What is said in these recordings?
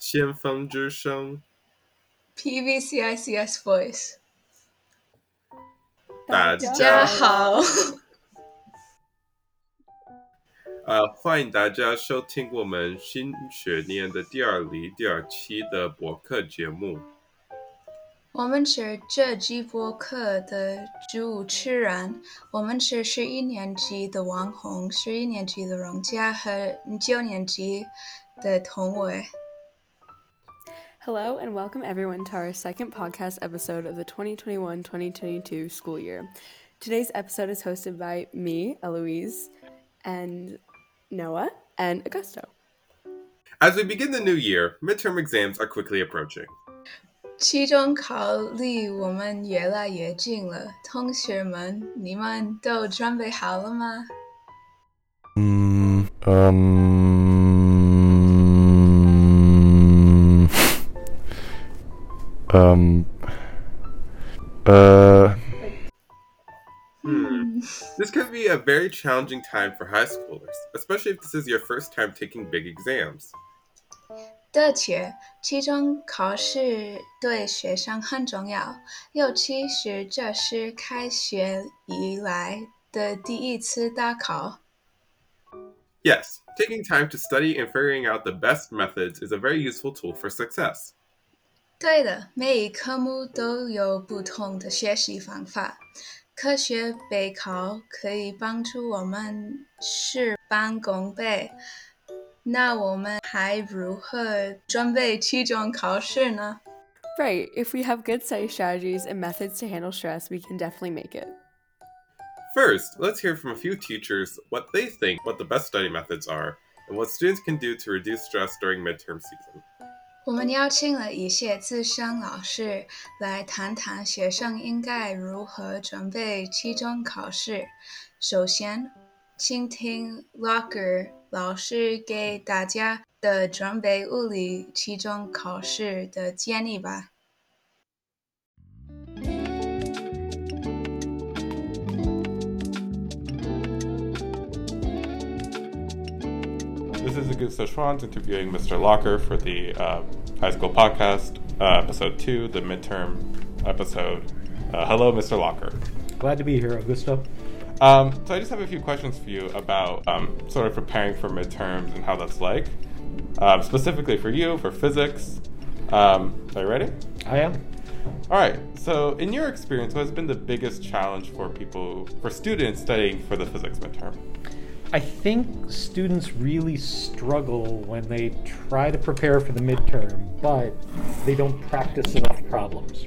先锋之声，PVCICS Voice。大大家家好，呃，欢迎大家收听我们新学年的第二离第二期的博客节目。我们是这季播客的主持人，我们是十一年级的王红，十一年级的荣佳和九年级的童伟。Hello, and welcome everyone to our second podcast episode of the 2021 2022 school year. Today's episode is hosted by me, Eloise, and Noah, and Augusto. As we begin the new year, midterm exams are quickly approaching. 期中考离我们越来越近了，同学们，你们都准备好了吗？ Mm, um, um, uh, Hmm. This could be a very challenging time for high schoolers, especially if this is your first time taking big exams. 的确，期中考试对学生很重要，尤其是这是开学以来的第一次大考。 Yes, taking time to study and figuring out the best methods is a very useful tool for success. 对的，每一科目都有不同的学习方法。科学备考可以帮助我们事半功倍。那我们还如何准备期中考试呢？ Right, if we have good study strategies and methods to handle stress, we can definitely make it. First, let's hear from a few teachers what they think what the best study methods are and what students can do to reduce stress during midterm season. 我们邀请了一些资深老师来谈谈学生应该如何准备期中考试。首先，请听 Locker 老师给大家的准备物理期中考试的建议吧。This is Augusto Schwanz interviewing Mr. Locker for the uh, high school podcast, uh, episode two, the midterm episode. Uh, hello, Mr. Locker. Glad to be here, Augusto. Um, so I just have a few questions for you about um, sort of preparing for midterms and how that's like. Um, specifically for you, for physics. Um, are you ready? I am. All right. So, in your experience, what has been the biggest challenge for people, for students studying for the physics midterm? I think students really struggle when they try to prepare for the midterm, but they don't practice enough problems.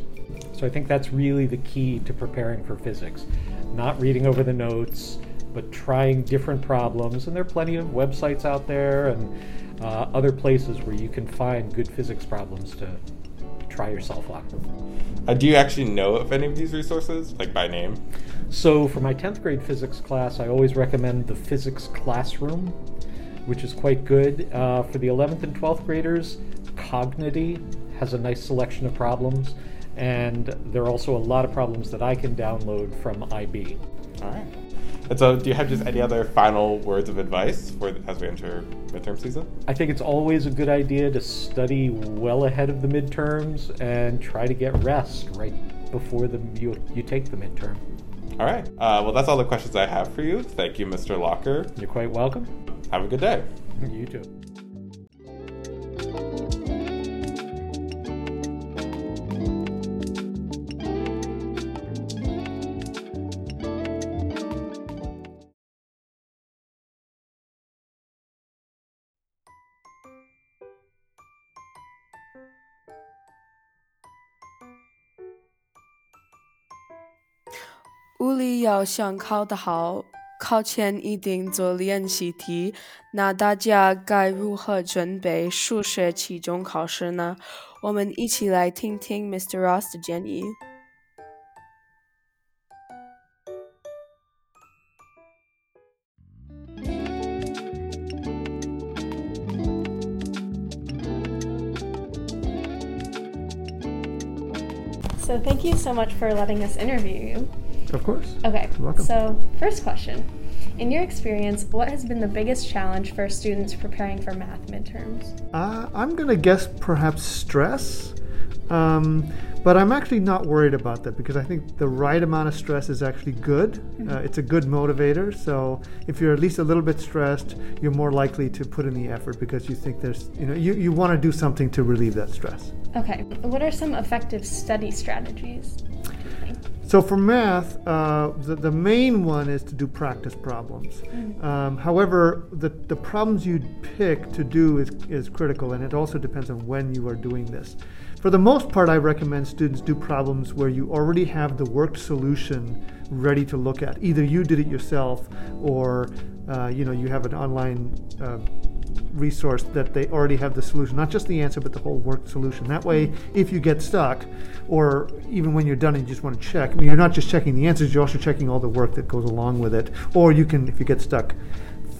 So I think that's really the key to preparing for physics. Not reading over the notes, but trying different problems. And there are plenty of websites out there and uh, other places where you can find good physics problems to try yourself on. Uh, do you actually know of any of these resources, like by name? So, for my 10th grade physics class, I always recommend the Physics Classroom, which is quite good. Uh, for the 11th and 12th graders, Kognity has a nice selection of problems, and there are also a lot of problems that I can download from IB. All right. And so, do you have just any other final words of advice for as we enter midterm season? I think it's always a good idea to study well ahead of the midterms and try to get rest right before the, you, you take the midterm. All right. Uh, well, that's all the questions I have for you. Thank you, Mr. Locker. You're quite welcome. Have a good day. You too. 物理要想考得好，考前一定做练习题。那大家该如何准备数学期中考试呢？我们一起来听听 Mr. Ross 的建议。So thank you so much for letting us interview you. Of course. Okay. You're welcome. So first question: In your experience, what has been the biggest challenge for students preparing for math midterms? Uh, I'm going to guess perhaps stress. Um, but I'm actually not worried about that because I think the right amount of stress is actually good. Uh, it's a good motivator. So if you're at least a little bit stressed, you're more likely to put in the effort because you think there's, you know, you, you want to do something to relieve that stress. Okay, what are some effective study strategies? So for math, uh, the, the main one is to do practice problems. Um, however, the, the problems you pick to do is, is critical, and it also depends on when you are doing this. For the most part, I recommend students do problems where you already have the worked solution ready to look at. Either you did it yourself, or uh, you know you have an online uh, resource that they already have the solution, not just the answer, but the whole work solution. That way, if you get stuck, or even when you're done and you just want to check, I mean, you're not just checking the answers, you're also checking all the work that goes along with it. Or you can, if you get stuck,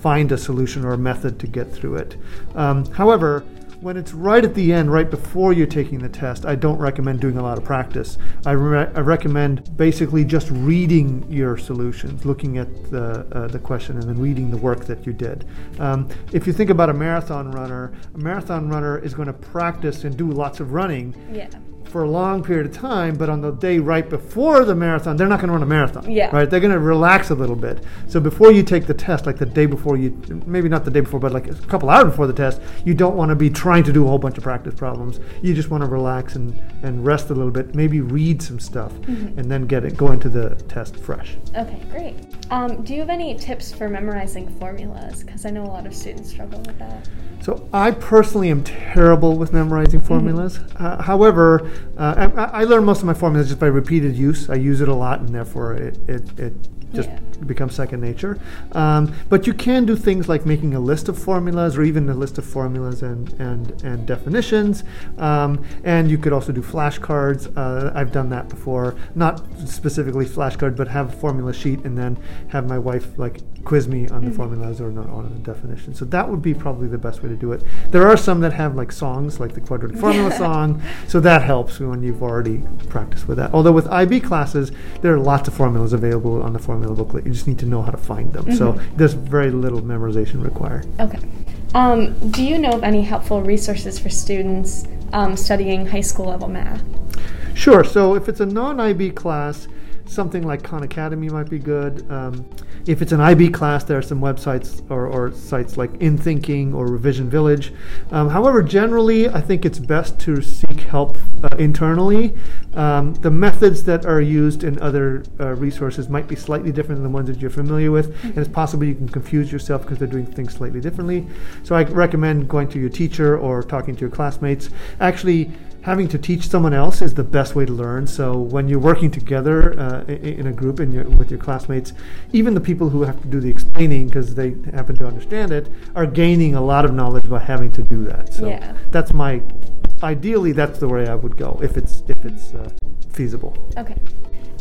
find a solution or a method to get through it. Um, however, when it's right at the end, right before you're taking the test, I don't recommend doing a lot of practice. I, re- I recommend basically just reading your solutions, looking at the, uh, the question, and then reading the work that you did. Um, if you think about a marathon runner, a marathon runner is going to practice and do lots of running Yeah. For a long period of time, but on the day right before the marathon, they're not going to run a marathon. Yeah. Right? They're going to relax a little bit. So before you take the test, like the day before you, maybe not the day before, but like a couple hours before the test, you don't want to be trying to do a whole bunch of practice problems. You just want to relax and, and rest a little bit, maybe read some stuff, and then get it, go into the test fresh. Okay, great. Um, do you have any tips for memorizing formulas? Because I know a lot of students struggle with that. So I personally am terrible with memorizing formulas. Uh, however, uh, I, I learn most of my formulas just by repeated use. I use it a lot, and therefore it it, it just Yeah. becomes second nature. Um, but you can do things like making a list of formulas, or even a list of formulas and and and definitions. Um, and you could also do flashcards. Uh, I've done that before, not specifically flashcard, but have a formula sheet and then have my wife like quiz me on the formulas or not on the definition. So that would be probably the best way to do it. There are some that have like songs, like the quadratic formula song, so that helps when you've already practiced with that. Although with IB classes, there are lots of formulas available on the formula booklet. You just need to know how to find them. So there's very little memorization required. Okay. Um, do you know of any helpful resources for students um, studying high school level math? Sure. So if it's a non-IB class, something like Khan Academy might be good. Um, if it's an IB class, there are some websites or, or sites like InThinking or Revision Village. Um, however, generally, I think it's best to seek help uh, internally. Um, the methods that are used in other uh, resources might be slightly different than the ones that you're familiar with, and it's possible you can confuse yourself because they're doing things slightly differently. So I recommend going to your teacher or talking to your classmates. Actually, having to teach someone else is the best way to learn. So when you're working together uh, in a group in your, with your classmates, even the people who have to do the explaining because they happen to understand it are gaining a lot of knowledge by having to do that. So Yeah. that's my ideally that's the way I would go if it's if it's uh, feasible. Okay.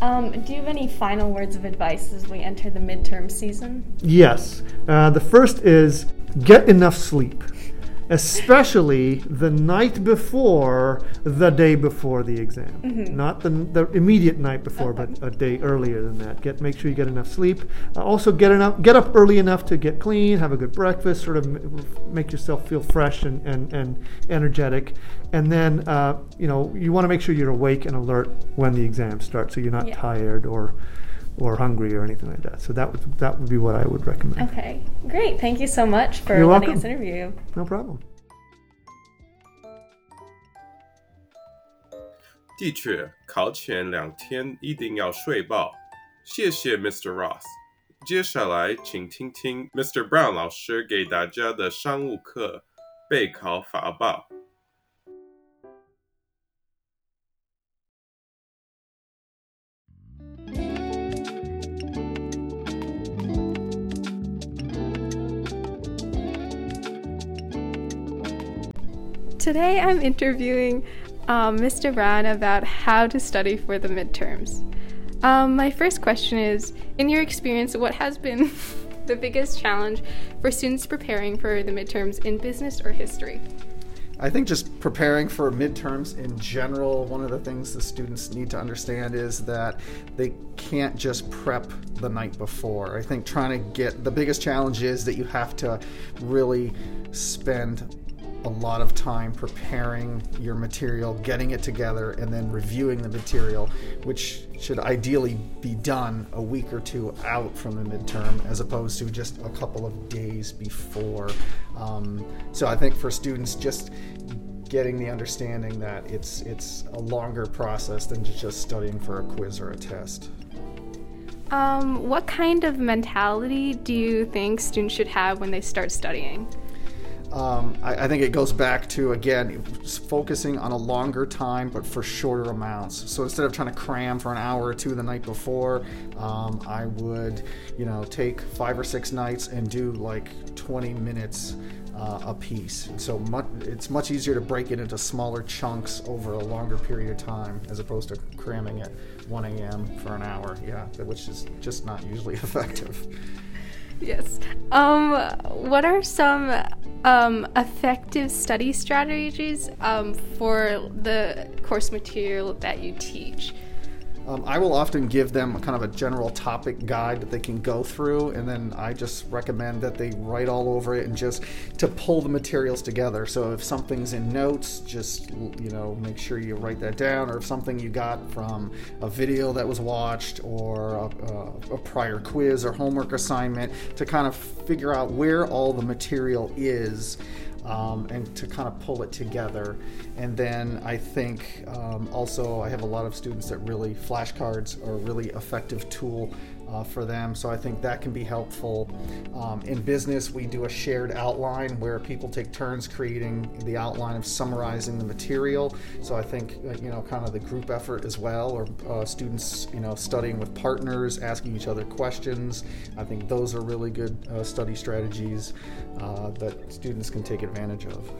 Um, do you have any final words of advice as we enter the midterm season? Yes. Uh, the first is get enough sleep, especially the night before the day before the exam. Not the, the immediate night before, but a day earlier than that. Get make sure you get enough sleep. Uh, also, get enough get up early enough to get clean, have a good breakfast, sort of m- make yourself feel fresh and, and, and energetic. And then, uh, you know, you want to make sure you're awake and alert when the exam starts, so you're not Yeah. tired or or hungry or anything like that. So that would that would be what I would recommend. Okay, great. Thank you so much for You're letting welcome. us interview. No problem. 的确，考前两天一定要睡饱。谢谢 Mr. Ross。接下来，请听听 Mr. Brown 老师给大家的商务课备考法报。 Today I'm interviewing um, Mr. Brown about how to study for the midterms. Um, my first question is In your experience, what has been the biggest challenge for students preparing for the midterms in business or history? I think just preparing for midterms in general, one of the things the students need to understand is that they can't just prep the night before. I think trying to get the biggest challenge is that you have to really spend a lot of time preparing your material, getting it together, and then reviewing the material, which should ideally be done a week or two out from the midterm as opposed to just a couple of days before. Um, so I think for students, just getting the understanding that it's it's a longer process than just studying for a quiz or a test. Um, what kind of mentality do you think students should have when they start studying? Um, I, I, think it goes back to again focusing on a longer time but for shorter amounts. So instead of trying to cram for an hour or two the night before, um, I would, you know, take five or six nights and do like 20 minutes uh, a piece. So much, it's much easier to break it into smaller chunks over a longer period of time as opposed to cramming at 1 a.m. for an hour. Yeah, which is just not usually effective. Yes. Um, what are some um, effective study strategies um, for the course material that you teach? Um, I will often give them kind of a general topic guide that they can go through, and then I just recommend that they write all over it and just to pull the materials together. So if something's in notes, just you know make sure you write that down, or if something you got from a video that was watched or a, a, a prior quiz or homework assignment, to kind of figure out where all the material is um, and to kind of pull it together. And then I think um, also I have a lot of students that really flashcards are a really effective tool uh, for them. So I think that can be helpful. Um, in business, we do a shared outline where people take turns creating the outline of summarizing the material. So I think uh, you know kind of the group effort as well, or uh, students you know studying with partners, asking each other questions. I think those are really good uh, study strategies uh, that students can take advantage of.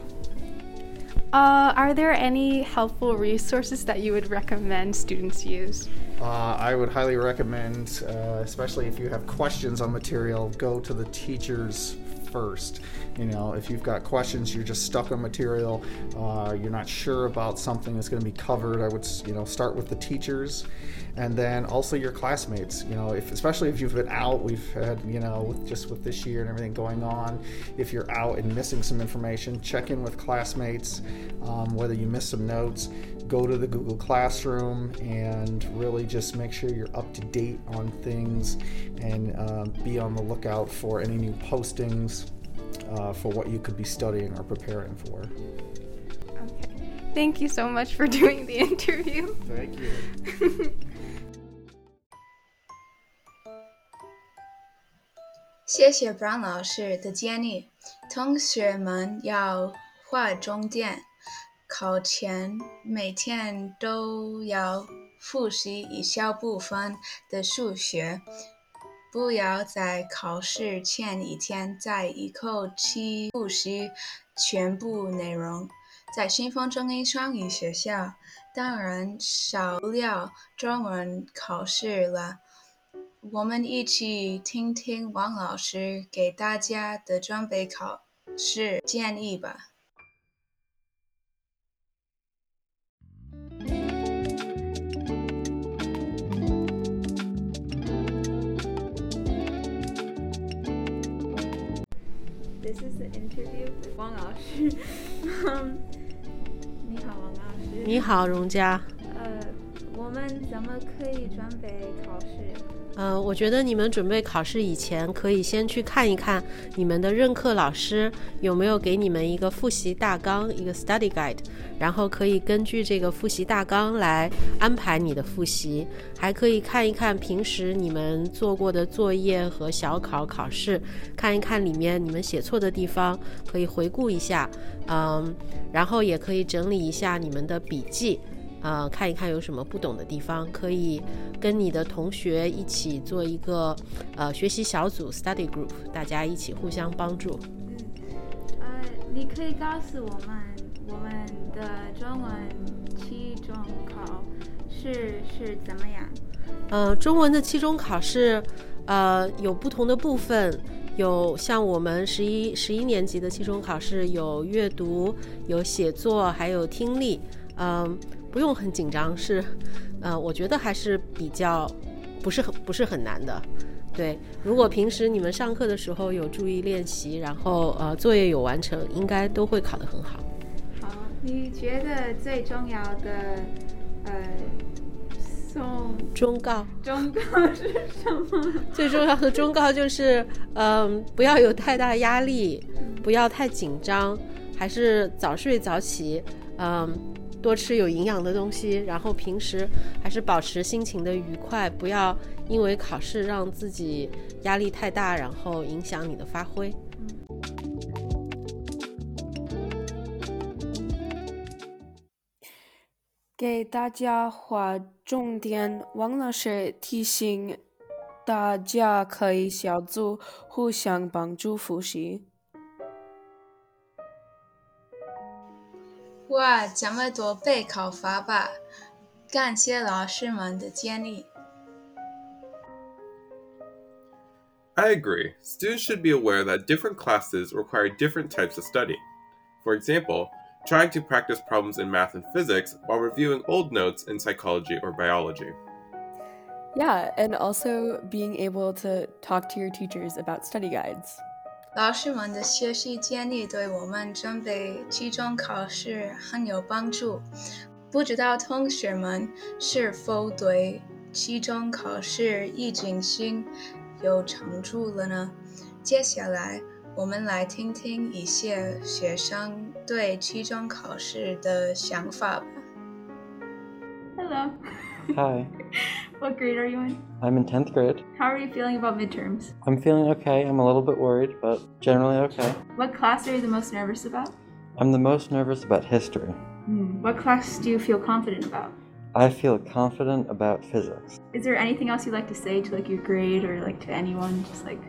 Are there any helpful resources that you would recommend students use? Uh, I would highly recommend, uh, especially if you have questions on material, go to the teachers first. You know, if you've got questions, you're just stuck on material, uh, you're not sure about something that's going to be covered, I would, you know, start with the teachers and then also your classmates. You know, if especially if you've been out, we've had you know with, just with this year and everything going on. If you're out and missing some information, check in with classmates. Um, whether you miss some notes, go to the Google Classroom and really just make sure you're up to date on things and uh, be on the lookout for any new postings uh, for what you could be studying or preparing for. Okay. Thank you so much for doing the interview. Thank you. 谢谢 Brown 老师的建议。同学们要划重点， 考前每天都要复习一小部分的数学，不要在考试前一天再一口气复习全部内容。在新丰中英双语学校，当然少不了中文考试了。我们一起听听王老师给大家的准备考试建议吧。This is the interview with 王老师。你好，王老师。你好，荣佳。呃，我们怎么可以准备考试？呃，我觉得你们准备考试以前，可以先去看一看你们的任课老师有没有给你们一个复习大纲，一个 study guide，然后可以根据这个复习大纲来安排你的复习。还可以看一看平时你们做过的作业和小考考试，看一看里面你们写错的地方，可以回顾一下。嗯，然后也可以整理一下你们的笔记。呃，看一看有什么不懂的地方，可以跟你的同学一起做一个呃学习小组 （study group），大家一起互相帮助。嗯，呃，你可以告诉我们，我们的中文期中考试是怎么样？呃，中文的期中考试，呃，有不同的部分。有像我们十一十一年级的期中考试有阅读、有写作，还有听力，嗯，不用很紧张，是，呃，我觉得还是比较不是很不是很难的。对，如果平时你们上课的时候有注意练习，然后呃作业有完成，应该都会考得很好。好，你觉得最重要的呃送忠告？忠告是什么？最重要的忠告就是，嗯，不要有太大压力，不要太紧张，还是早睡早起，嗯，多吃有营养的东西，然后平时还是保持心情的愉快，不要因为考试让自己压力太大，然后影响你的发挥。给大家划重点，王老师提醒大家可以小组互相帮助复习。哇，这么多备考法吧！感谢老师们的建议。 I agree. Students should be aware that different classes require different types of studying. For example, trying to practice problems in math and physics while reviewing old notes in psychology or biology. Yeah, and also being able to talk to your teachers about study guides. 老师们的学习建议对我们准备期中考试很有帮助。不知道同学们是否对期中考试已经心有长处了呢？接下来我们来听听一些学生对期中考试的想法吧。Hello. What grade are you in? I'm in 10th grade. How are you feeling about midterms? I'm feeling okay. I'm a little bit worried, but generally okay. What class are you the most nervous about? I'm the most nervous about history. Hmm. What class do you feel confident about? I feel confident about physics. Is there anything else you'd like to say to like your grade or like to anyone? Just like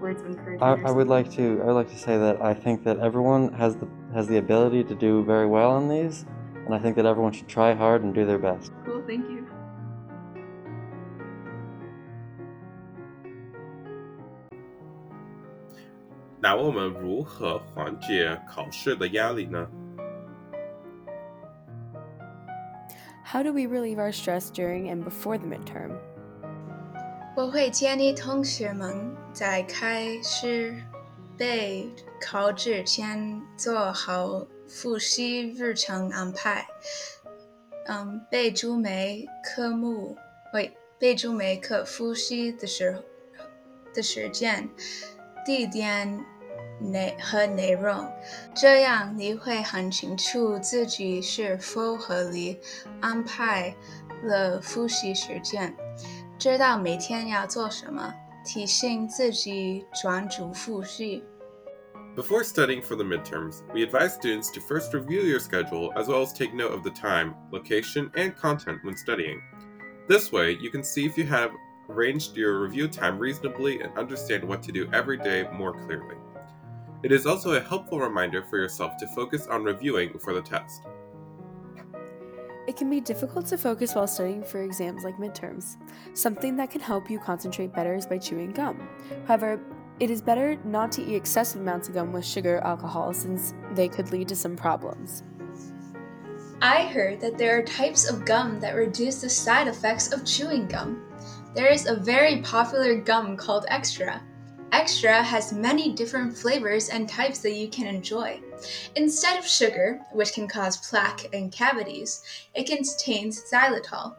words of encouragement. I, I would like to I would like to say that I think that everyone has the has the ability to do very well on these, and I think that everyone should try hard and do their best. Cool. Thank you. 那我们如何缓解考试的压力呢？How do we relieve our stress during and before the midterm? 我会建议同学们在开始备考之前做好复习日程安排。嗯，备注每科目，喂，备注每科复习的时候的时间、地点、内和内容，这样你会很清楚自己是否合理安排了复习时间。知道每天要做什么，提醒自己专注复习。 Before studying for the midterms, we advise students to first review your schedule as well as take note of the time, location, and content when studying. This way, you can see if you have arranged your review time reasonably and understand what to do every day more clearly. It is also a helpful reminder for yourself to focus on reviewing for the test. It can be difficult to focus while studying for exams like midterms. Something that can help you concentrate better is by chewing gum. However, it is better not to eat excessive amounts of gum with sugar or alcohol since they could lead to some problems. I heard that there are types of gum that reduce the side effects of chewing gum. There is a very popular gum called Extra. Extra has many different flavors and types that you can enjoy. Instead of sugar, which can cause plaque and cavities, it contains xylitol.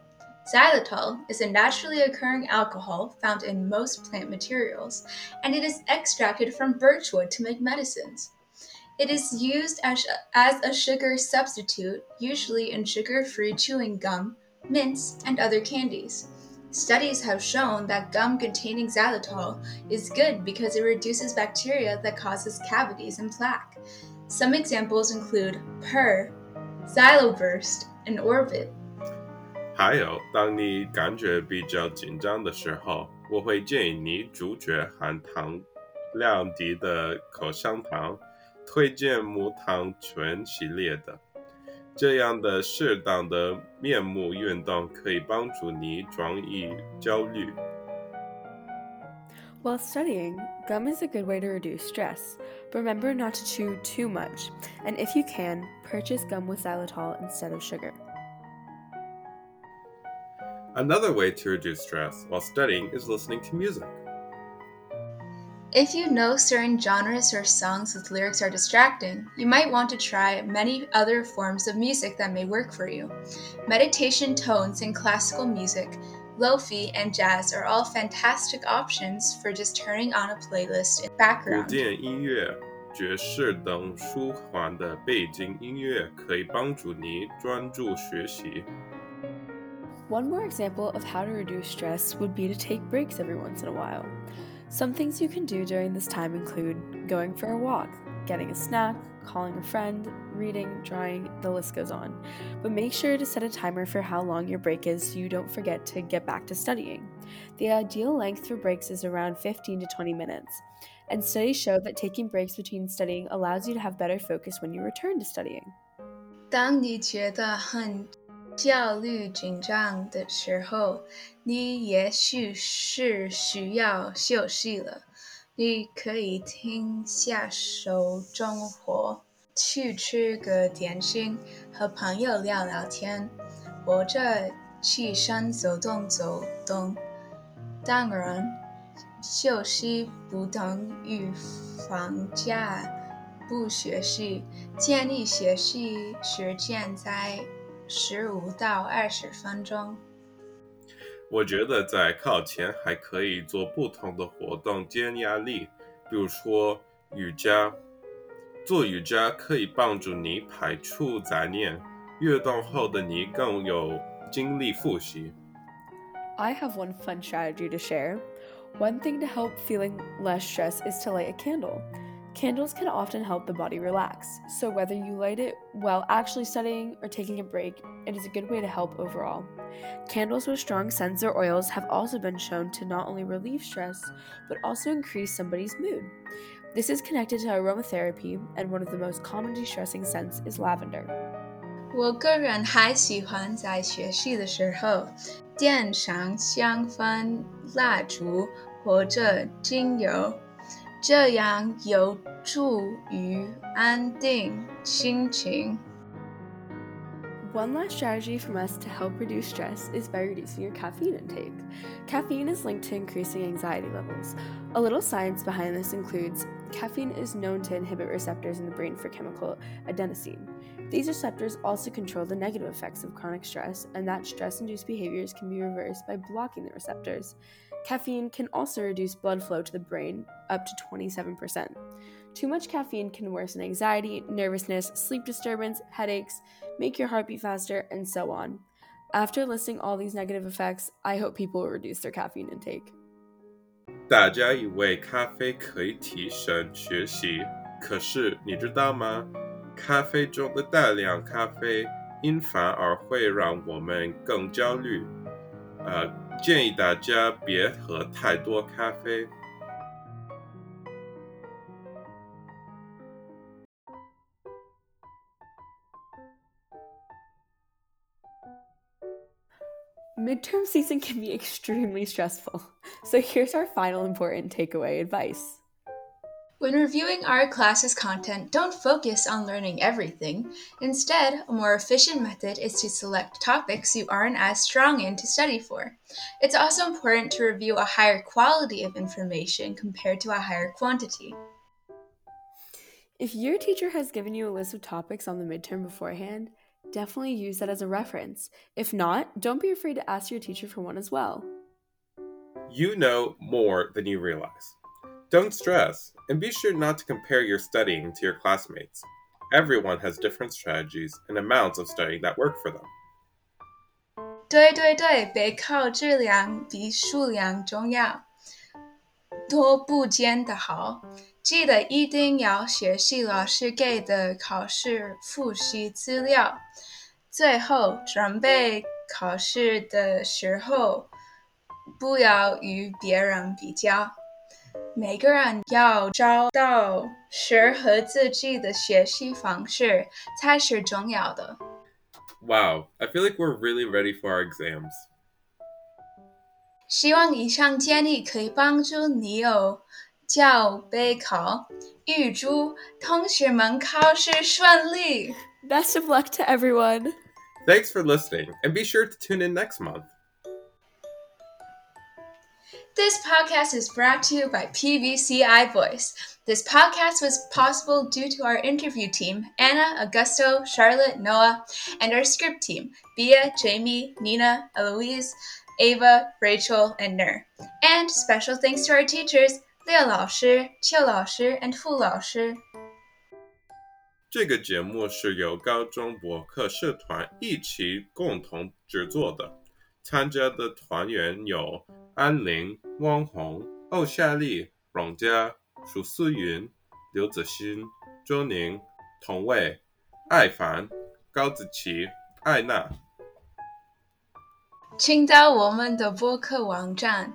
Xylitol is a naturally occurring alcohol found in most plant materials, and it is extracted from birchwood to make medicines. It is used as, as a sugar substitute, usually in sugar free chewing gum, mints, and other candies. Studies have shown that gum containing xylitol is good because it reduces bacteria that causes cavities and plaque. Some examples include Purr, Xyloburst, and Orbit. 还有，当你感觉比较紧张的时候，我会建议你拒绝含糖量低的口香糖，推荐无糖醇系列的。 这样的适当的面部运动可以帮助你转移焦虑。 While studying, gum is a good way to reduce stress. Remember not to chew too much, and if you can, purchase gum with xylitol instead of sugar. Another way to reduce stress while studying is listening to music. If you know certain genres or songs with lyrics are distracting, you might want to try many other forms of music that may work for you. Meditation tones in classical music, lofi, and jazz are all fantastic options for just turning on a playlist in 古 background. 典音乐、爵士等舒缓的背景音乐可以帮助你专注学习。 One more example of how to reduce stress would be to take breaks every once in a while. Some things you can do during this time include going for a walk, getting a snack, calling a friend, reading, drawing, the list goes on. But make sure to set a timer for how long your break is so you don't forget to get back to studying. The ideal length for breaks is around 15 to 20 minutes, and studies show that taking breaks between studying allows you to have better focus when you return to studying. 当你觉得很 焦虑、紧张的时候，你也许是需要休息了。你可以停下手中活，去吃个点心，和朋友聊聊天，或者起身走动走动。当然，休息不等于放假。不学习，建议学习时间在十五到二十分钟。我觉得在考前还可以做不同的活动减压力，比如说瑜伽。做瑜伽可以帮助你排除杂念，运动后的你更有精力复习。I have one fun strategy to share. One thing to help feeling less stress is to light a candle. Candles can often help the body relax, so whether you light it while actually studying or taking a break, it is a good way to help overall. Candles with strong scents or oils have also been shown to not only relieve stress, but also increase somebody's mood. This is connected to aromatherapy, and one of the most common de stressing scents is lavender. 我个人还喜欢在学习的时候点上香氛蜡烛或者精油， 这样有助于安定心情。 One last strategy from us to help reduce stress is by reducing your caffeine intake. Caffeine is linked to increasing anxiety levels. A little science behind this includes caffeine is known to inhibit receptors in the brain for chemical adenosine. These receptors also control the negative effects of chronic stress, and that stress induced behaviors can be reversed by blocking the receptors. Caffeine can also reduce blood flow to the brain up to 27%. Too much caffeine can worsen anxiety, nervousness, sleep disturbance, headaches, make your heart beat faster, and so on. After listing all these negative effects, I hope people will reduce their caffeine intake. 大家以为咖啡可以提升学习，可是你知道吗？咖啡中的大量咖啡因反而会让我们更焦虑。呃， 建议大家别喝太多咖啡。 Midterm season can be extremely stressful. So here's our final important takeaway advice. When reviewing our class's content, don't focus on learning everything. Instead, a more efficient method is to select topics you aren't as strong in to study for. It's also important to review a higher quality of information compared to a higher quantity. If your teacher has given you a list of topics on the midterm beforehand, definitely use that as a reference. If not, don't be afraid to ask your teacher for one as well. You know more than you realize. Don't stress, and be sure not to compare your studying to your classmates. Everyone has different strategies and amounts of studying that work for them. 对对对，备考质量比数量重要，多不见得好。记得一定要学习老师给的考试复习资料。最后，准备考试的时候，不要与别人比较。 每个人要找到适合自己的学习方式才是重要的。 Wow, I feel like we're really ready for our exams. 希望以上建议可以帮助你有较备考。预祝同学们考试顺利。 Best of luck to everyone. Thanks for listening, and be sure to tune in next month. This podcast is brought to you by PVCI Voice. This podcast was possible due to our interview team Anna, Augusto, Charlotte, Noah, and our script team Bia, Jamie, Nina, Eloise, Ava, Rachel, and Nur. And special thanks to our teachers Leo 老师、邱老师 and Fu 老师。这个节目是由高中博客社团一起共同制作的， 参加的团员有安玲、汪红、欧夏丽、荣佳、舒思云、刘子欣、周宁、童卫、艾凡、高子琪、艾娜。请到我们的播客网站，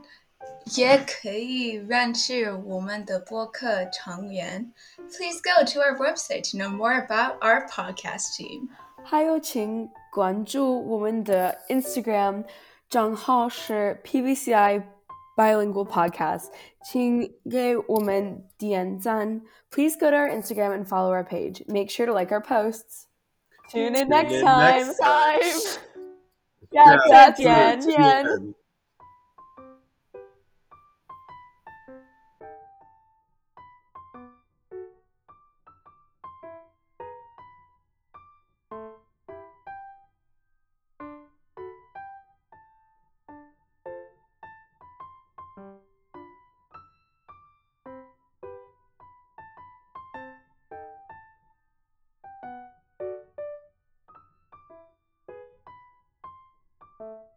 也可以认识我们的播客成员。Please go to our website to know more about our podcast team. 还有，请关注我们的 Instagram 账号是 PVCI Bilingual Podcast，请给我们点赞。Please go to our Instagram and follow our page. Make sure to like our posts. Tune in Tune next in time. next time. 下下次次见。见。 嗯。